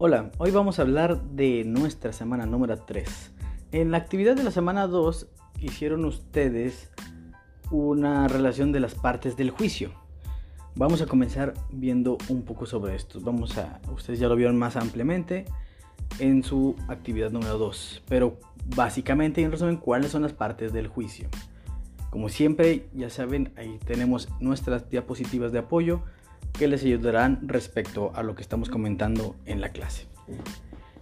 Hola, hoy vamos a hablar de nuestra semana número 3. En la actividad de la semana 2 hicieron ustedes una relación de las partes del juicio. Vamos a comenzar viendo un poco sobre esto. Vamos a, ustedes ya lo vieron más ampliamente en su actividad número 2, pero básicamente en resumen, ¿cuáles son las partes del juicio? Como siempre, ya saben, ahí tenemos nuestras diapositivas de apoyo que les ayudarán respecto a lo que estamos comentando en la clase.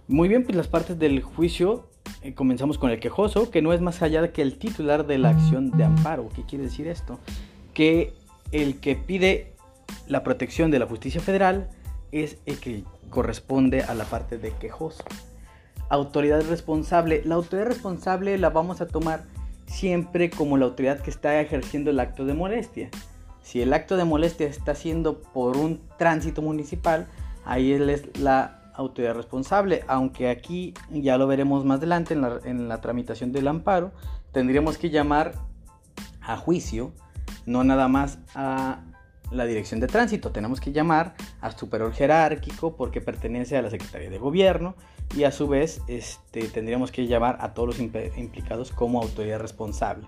Muy bien, pues las partes del juicio eh, comenzamos con el quejoso, que no es más allá que el titular de la acción de amparo. ¿Qué quiere decir esto? Que el que pide la protección de la justicia federal es el que corresponde a la parte de quejoso. Autoridad responsable. La autoridad responsable la vamos a tomar siempre como la autoridad que está ejerciendo el acto de molestia. Si el acto de molestia está siendo por un tránsito municipal, ahí es la autoridad responsable, aunque aquí ya lo veremos más adelante en la, en la tramitación del amparo, tendríamos que llamar a juicio, no nada más a la dirección de tránsito, tenemos que llamar a superior jerárquico porque pertenece a la Secretaría de Gobierno y a su vez este, tendríamos que llamar a todos los implicados como autoridad responsable.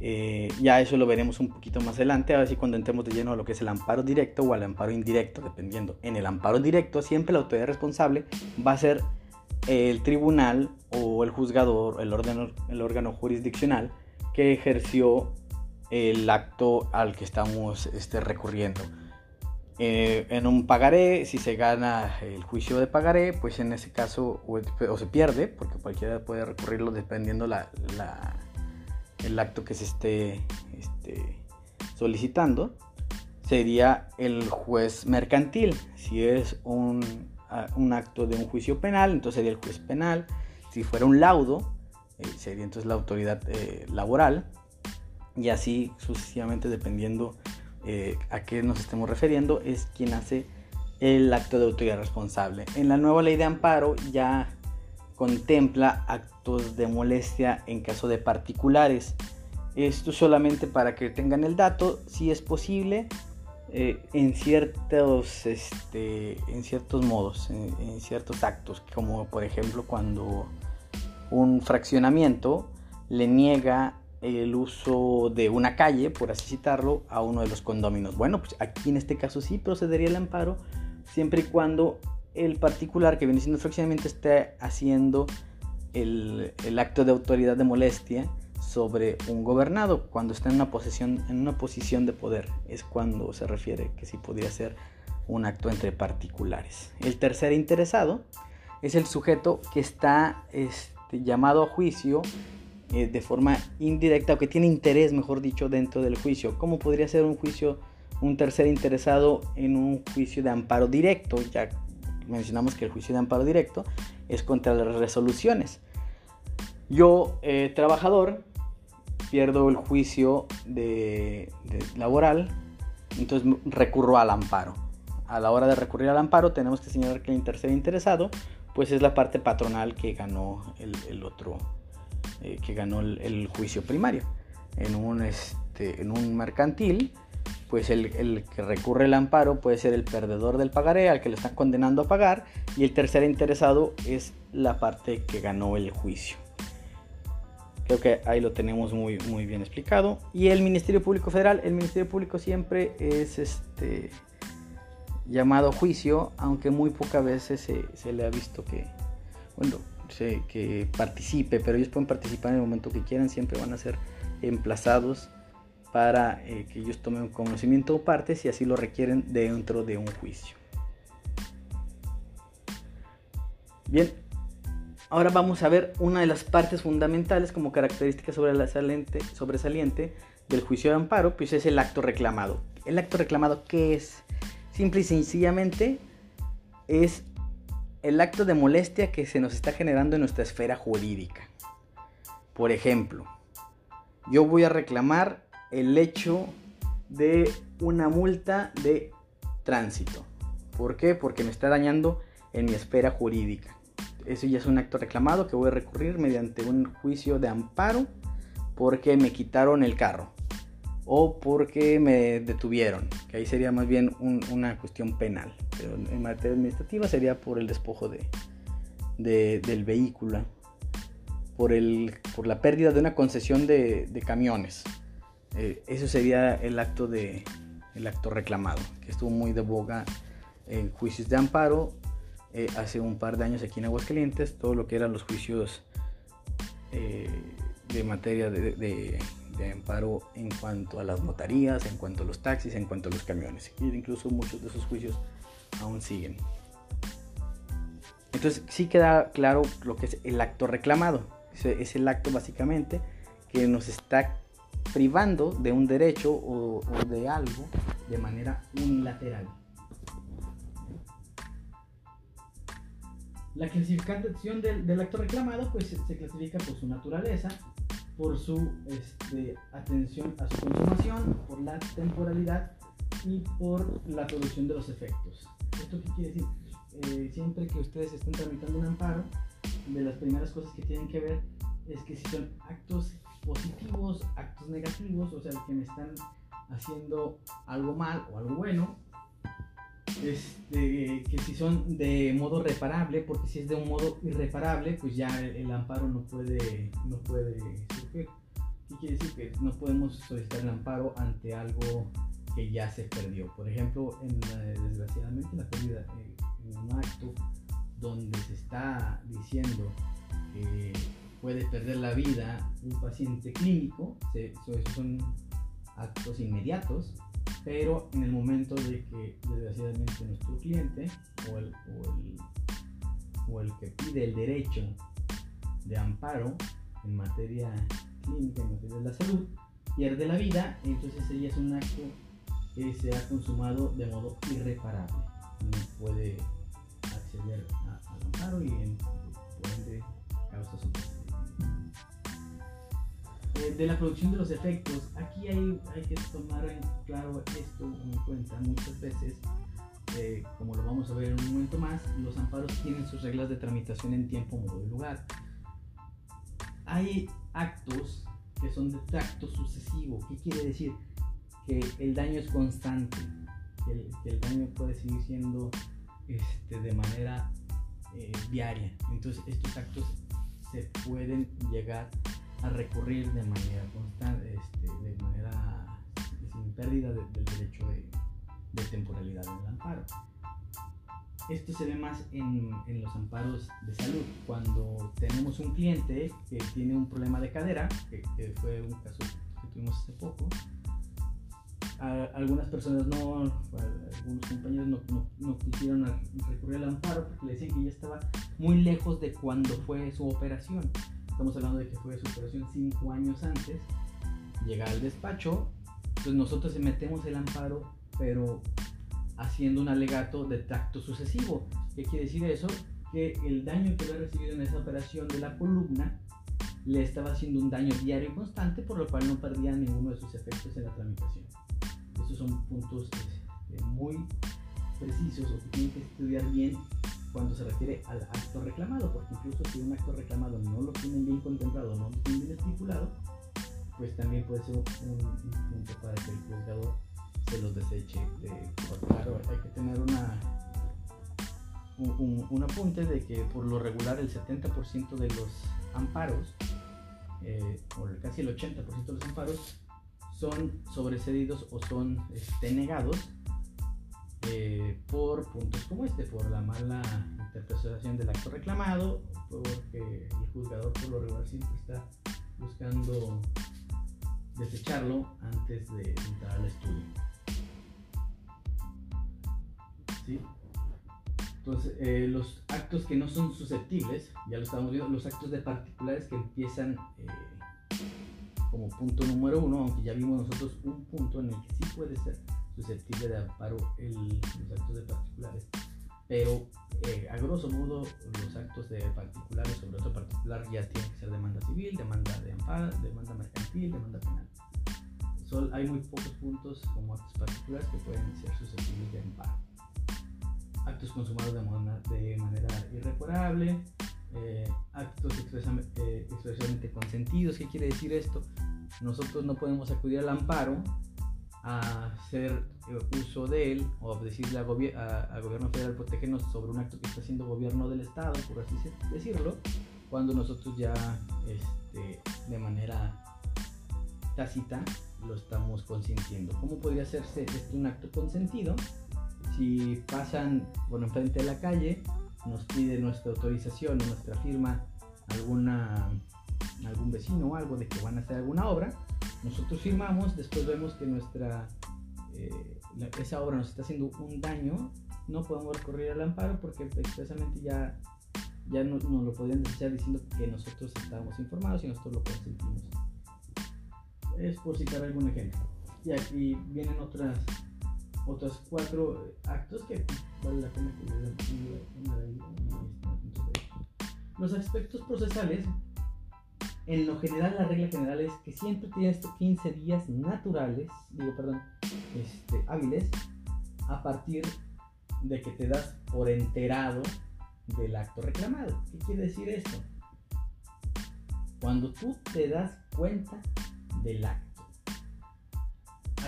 Eh, ya eso lo veremos un poquito más adelante, a ver si cuando entremos de lleno a lo que es el amparo directo o al amparo indirecto, dependiendo. En el amparo directo, siempre la autoridad responsable va a ser el tribunal o el juzgador, el órgano, el órgano jurisdiccional que ejerció el acto al que estamos este, recurriendo. Eh, en un pagaré, si se gana el juicio de pagaré, pues en ese caso o, se pierde, porque cualquiera puede recurrirlo dependiendo la el acto que se esté este, solicitando sería el juez mercantil. Si es un, acto de un juicio penal, entonces sería el juez penal. Si fuera un laudo, eh, sería entonces la autoridad eh, laboral. Y así sucesivamente, dependiendo eh, a qué nos estemos refiriendo, es quien hace el acto de autoridad responsable. En la nueva ley de amparo ya contempla actos de molestia en caso de particulares. Esto solamente para que tengan el dato, si es posible, eh, en, ciertos, este, en ciertos modos, en, ciertos actos, como por ejemplo cuando un fraccionamiento le niega el uso de una calle, por así citarlo, a uno de los condóminos. Bueno, pues aquí en este caso sí procedería el amparo, siempre y cuando el particular que viene siendo fraccionamiento esté haciendo el, acto de autoridad de molestia sobre un gobernado. Cuando está en una posición en una posición de poder es cuando se refiere que sí podría ser un acto entre particulares. El tercer interesado es el sujeto que está este, llamado a juicio eh, de forma indirecta o que tiene interés mejor dicho dentro del juicio. Cómo podría ser un juicio un tercer interesado en un juicio de amparo directo ya mencionamos que el juicio de amparo directo es contra las resoluciones. Yo, eh, trabajador, pierdo el juicio de, laboral, entonces recurro al amparo. A la hora de recurrir al amparo tenemos que señalar que el tercer interesado pues es la parte patronal que ganó el, otro, eh, que ganó el, juicio primario. En un, este, en un mercantil pues el, que recurre el amparo puede ser el perdedor del pagaré al que le están condenando a pagar y el tercer interesado es la parte que ganó el juicio. Creo que ahí lo tenemos muy, muy bien explicado. Y el Ministerio Público Federal, el Ministerio Público siempre es este llamado juicio, aunque muy pocas veces se, le ha visto que, bueno, que participe, pero ellos pueden participar en el momento que quieran, siempre van a ser emplazados para eh, que ellos tomen conocimiento o parte si así lo requieren dentro de un juicio. Bien, ahora vamos a ver una de las partes fundamentales como característica sobresaliente, sobresaliente del juicio de amparo, pues es el acto reclamado. El acto reclamado, ¿qué es? Simple y sencillamente es el acto de molestia que se nos está generando en nuestra esfera jurídica. Por ejemplo, yo voy a reclamar el hecho de una multa de tránsito. ¿Por qué? Porque me está dañando en mi esfera jurídica. Eso ya es un acto reclamado que voy a recurrir mediante un juicio de amparo porque me quitaron el carro. o porque me detuvieron, que ahí sería más bien una cuestión penal, pero en materia administrativa sería por el despojo de, del vehículo, por, la pérdida de una concesión de, camiones. Eh, eso sería el acto, de, el acto reclamado, que estuvo muy de boga en juicios de amparo eh, hace un par de años aquí en Aguascalientes, todo lo que eran los juicios eh, de materia de, amparo en cuanto a las notarías, en cuanto a los taxis, en cuanto a los camiones. incluso muchos de esos juicios aún siguen. Entonces sí queda claro lo que es el acto reclamado. Es el acto básicamente que nos está privando de un derecho o, de algo de manera unilateral. La clasificación del, acto reclamado pues, se clasifica por su naturaleza, por su este, atención a su consumación, por la temporalidad y por la producción de los efectos. ¿Esto qué quiere decir? Eh, siempre que ustedes estén tramitando un amparo, de las primeras cosas que tienen que ver es que si son actos positivos, actos negativos, o sea, que me están haciendo algo mal o algo bueno, este, que si son de modo reparable, porque si es de un modo irreparable, pues ya el, amparo no puede, no puede surgir. ¿Qué quiere decir? Que no podemos solicitar el amparo ante algo que ya se perdió. Por ejemplo, en desgraciadamente la pérdida, eh, en un acto donde se está diciendo que puede perder la vida un paciente clínico, esos son actos inmediatos, pero en el momento de que desgraciadamente nuestro cliente o el, o el, que pide el derecho de amparo en materia clínica, en materia de la salud, pierde la vida, entonces ella es un acto que se ha consumado de modo irreparable. No puede acceder al amparo y en, por ende causa su de la producción de los efectos, aquí hay, hay que tomar en claro esto en cuenta. Muchas veces, eh, como lo vamos a ver en un momento más, los amparos tienen sus reglas de tramitación en tiempo, modo y lugar. Hay actos que son de tracto sucesivo. ¿Qué quiere decir? que el daño es constante, que el, daño puede seguir siendo este, de manera eh, diaria. Entonces estos actos se pueden llegar a recurrir de manera constante, este, de manera sin pérdida del derecho de, temporalidad en el amparo. Esto se ve más en, los amparos de salud. Cuando tenemos un cliente que tiene un problema de cadera, que, que fue un caso que tuvimos hace poco, algunas personas no, algunos compañeros no, no, quisieron recurrir al amparo porque le decían que ya estaba muy lejos de cuando fue su operación. Estamos hablando de que fue su operación cinco años antes. Llega al despacho, pues nosotros metemos el amparo, pero haciendo un alegato de tacto sucesivo. ¿Qué quiere decir eso? Que el daño que había recibido en esa operación de la columna le estaba haciendo un daño diario y constante, por lo cual no perdía ninguno de sus efectos en la tramitación. Estos son puntos este, muy precisos o que tienen que estudiar bien cuando se refiere al acto reclamado, porque incluso si un acto reclamado no lo tienen bien contemplado, no lo tienen bien estipulado, pues también puede ser un, punto para que el juzgador se los deseche. claro, hay que tener una, un, apunte de que por lo regular el 70% de los amparos, eh, o casi el 80% de los amparos, son sobrecedidos o son este, negados puntos como este, por la mala interpretación del acto reclamado, porque el juzgador por lo regular siempre está buscando desecharlo antes de entrar al estudio. ¿Sí? Entonces, eh, los actos que no son susceptibles, ya lo estamos viendo, los actos de particulares que empiezan eh, como punto número uno, aunque ya vimos nosotros un punto en el que sí puede ser susceptible de amparo el, los actos de particulares, pero eh, a grosso modo los actos de particulares sobre otro particular ya tienen que ser demanda civil, demanda de amparo, demanda mercantil, demanda penal. hay muy pocos puntos como actos particulares que pueden ser susceptibles de amparo. Actos consumados de, de manera irreparable, eh, actos eh, expresamente consentidos. ¿Qué quiere decir esto? Nosotros no podemos acudir al amparo a hacer eh, uso de él o decirle al gobierno federal protegernos sobre un acto que está haciendo gobierno del Estado, por así decirlo, cuando nosotros ya este, de manera tácita lo estamos consintiendo. ¿Cómo podría hacerse este un acto consentido? Si pasan por enfrente de la calle, nos pide nuestra autorización o nuestra firma alguna, algún vecino o algo de que van a hacer alguna obra, nosotros firmamos, después vemos que nuestra, eh, esa obra nos está haciendo un daño, no podemos recurrir al amparo porque expresamente ya, ya no, nos lo podrían desechar diciendo que nosotros estábamos informados y nosotros lo consentimos. Es por citar algún ejemplo. Y aquí vienen otras otros cuatro actos que vale la Los aspectos procesales, en lo general, la regla general es que siempre tienes 15 días naturales, digo, perdón, este, hábiles, a partir de que te das por enterado del acto reclamado. ¿Qué quiere decir esto? Cuando tú te das cuenta del acto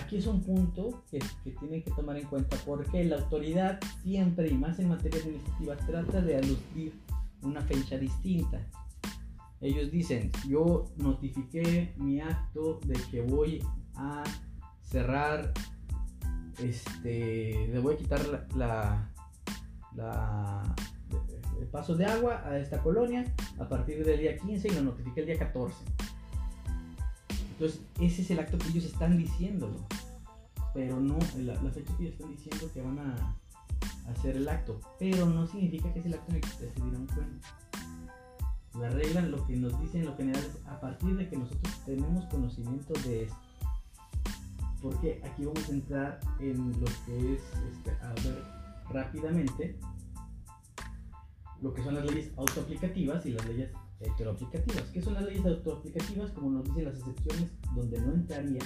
aquí es un punto que, que, tienen que tomar en cuenta porque la autoridad siempre y más en materia administrativa trata de aludir una fecha distinta. Ellos dicen, yo notifiqué mi acto de que voy a cerrar, este, le voy a quitar la, la, el paso de agua a esta colonia a partir del día 15 y lo notifiqué el día 14 entonces, ese es el acto que ellos están diciéndolo. Pero no, la, fecha que ellos están diciendo que van a hacer el acto. Pero no significa que es el acto en el que se dieron cuenta. La regla, lo que nos dicen en lo general es a partir de que nosotros tenemos conocimiento de esto. Porque aquí vamos a entrar en lo que es, este, a ver rápidamente, lo que son las leyes autoaplicativas y las leyes heteroaplicativas. ¿Qué son las leyes autoaplicativas? Como nos dicen las excepciones donde no entraría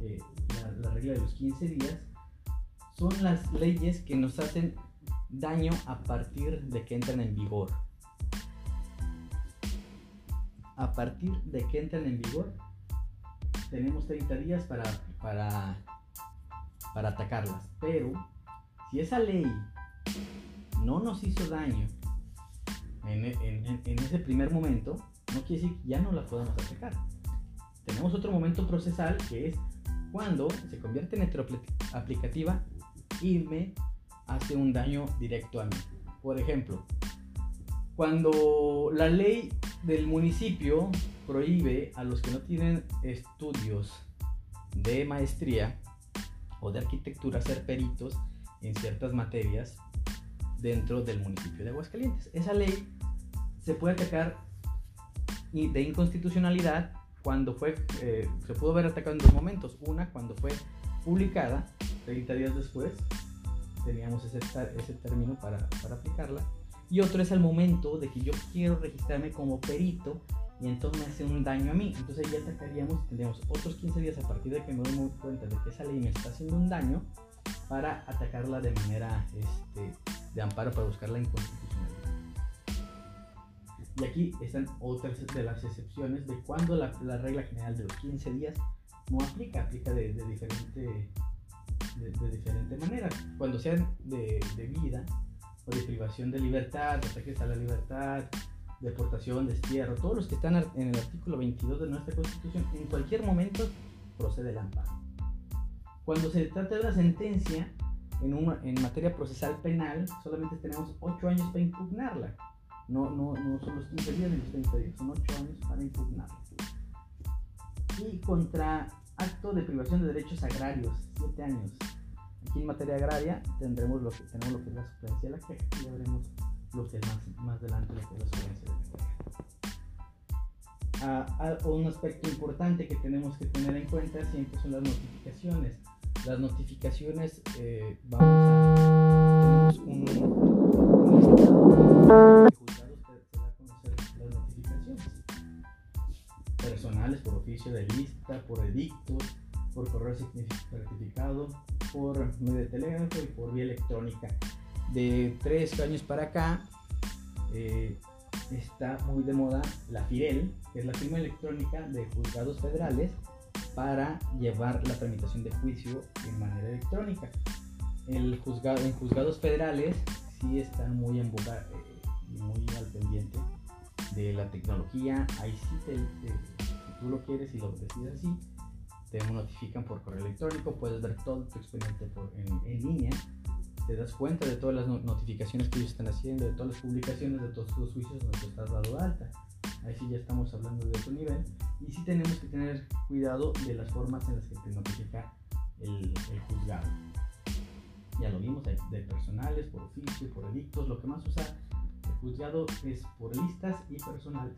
eh, la, regla de los 15 días, son las leyes que nos hacen daño a partir de que entran en vigor. A partir de que entran en vigor, tenemos 30 días para, para, para atacarlas. Pero si esa ley no nos hizo daño en, ese primer momento, no quiere decir que ya no la podamos atacar. Tenemos otro momento procesal que es cuando se convierte en heteroaplicativa y me hace un daño directo a mí. Por ejemplo, cuando la ley del municipio prohíbe a los que no tienen estudios de maestría o de arquitectura ser peritos en ciertas materias dentro del municipio de Aguascalientes. Esa ley se puede atacar de inconstitucionalidad cuando fue, eh, se pudo haber atacado en dos momentos. Una, cuando fue publicada, 30 días después, teníamos ese, ese término para, para aplicarla. Y otro es el momento de que yo quiero registrarme como perito y entonces me hace un daño a mí. Entonces ya atacaríamos, tendríamos otros 15 días a partir de que me doy cuenta de que esa ley me está haciendo un daño para atacarla de manera este, de amparo para buscar la inconstitucionalidad. Y aquí están otras de las excepciones de cuando la, regla general de los 15 días no aplica, aplica de, diferente, de, diferente manera. Cuando sean de, vida o de privación de libertad, ataques a la libertad, deportación, destierro, todos los que están en el artículo 22 de nuestra Constitución, en cualquier momento procede el amparo. Cuando se trata de una sentencia en, una, en materia procesal penal, solamente tenemos 8 años para impugnarla. No, no, no son los 15 días ni los 30 días, son 8 años para impugnar. Y contra acto de privación de derechos agrarios, 7 años. Aquí en materia agraria tendremos lo que, tenemos lo que es la suplencia de la queja y veremos lo que es más, más adelante lo que es la suplencia de la queja. Ah, ah, un aspecto importante que tenemos que tener en cuenta siempre son las notificaciones. Las notificaciones, eh, vamos a, tenemos un, un estado de personales por oficio de lista, por edictos, por correo certificado, por medio de telégrafo y por vía electrónica. De tres años para acá, eh, está muy de moda la FIREL, que es la firma electrónica de juzgados federales para llevar la tramitación de juicio de manera electrónica. El juzgado, en juzgados federales sí están muy en boga eh, muy al pendiente de la tecnología. Ahí sí, te, si tú lo quieres y lo decides así, te notifican por correo electrónico, puedes ver todo tu expediente en línea te das cuenta de todas las notificaciones que ellos están haciendo, de todas las publicaciones, de todos los juicios donde tú estás dado alta. Ahí sí ya estamos hablando de otro nivel. Y sí tenemos que tener cuidado de las formas en las que te notifica el, el juzgado. Ya lo vimos, hay de personales, por oficio, por edictos. Lo que más usa el juzgado es por listas y personales.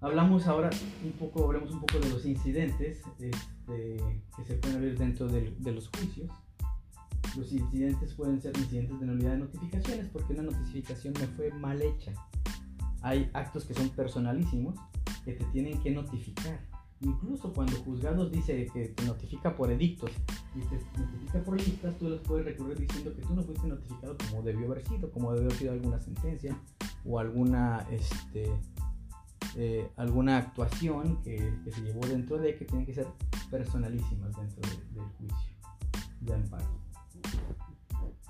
Hablamos ahora un poco, hablemos un poco de los incidentes este, que se pueden ver dentro de, de los juicios. Los incidentes pueden ser incidentes de nulidad de notificaciones porque una notificación me fue mal hecha. Hay actos que son personalísimos que te tienen que notificar. Incluso cuando juzgados dice que te notifica por edictos y te notifica por listas, tú los puedes recurrir diciendo que tú no fuiste notificado como debió haber sido, como debió haber sido alguna sentencia o alguna, este, eh, alguna actuación que, se llevó dentro de que tienen que ser personalísimas dentro de, del juicio de amparo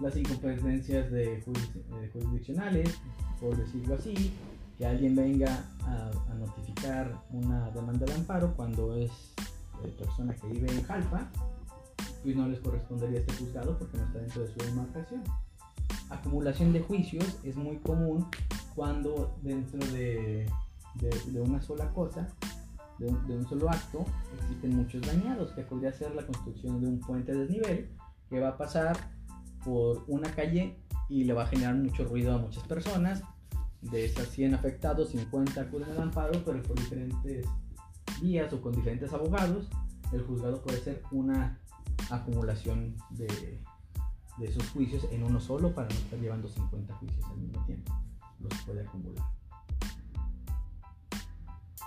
las incompetencias de, jurisdiccionales, por decirlo así, que alguien venga a, notificar una demanda de amparo cuando es eh, persona que vive en Jalpa, pues no les correspondería este juzgado porque no está dentro de su demarcación. Acumulación de juicios es muy común cuando dentro de, de, una sola cosa, de un, solo acto, existen muchos dañados, que podría ser la construcción de un puente de desnivel que va a pasar por una calle y le va a generar mucho ruido a muchas personas. De esas 100 afectados, 50 acuden al amparo, pero por diferentes vías o con diferentes abogados, el juzgado puede ser una acumulación de, de esos juicios en uno solo para no estar llevando 50 juicios al mismo tiempo. Los puede acumular.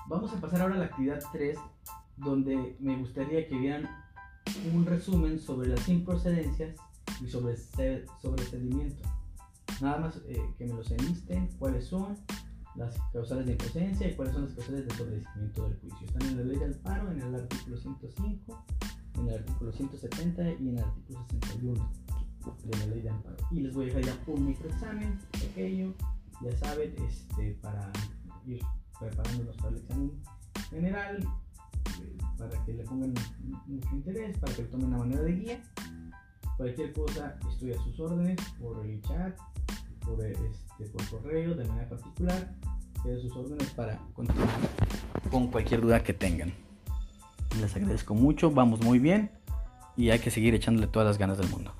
Vamos a pasar ahora a la actividad 3, donde me gustaría que vieran un resumen sobre las improcedencias y sobre sobreseimiento. Nada más eh, que me los enlisten cuáles son las causales de improcedencia y cuáles son las causales de sobreseimiento del juicio. Están en la ley del paro, en el artículo 105, en el artículo 170 y en el artículo 61 de la ley de amparo. Y les voy a dejar ya un microexamen pequeño, ya saben, este, para ir preparándonos para el examen general, eh, para que le pongan mucho interés, para que tomen una manera de guía Cualquier cosa estoy a sus órdenes por el chat, por, este, por correo, de manera particular. Estoy a sus órdenes para continuar con cualquier duda que tengan. Les agradezco mucho, vamos muy bien y hay que seguir echándole todas las ganas del mundo.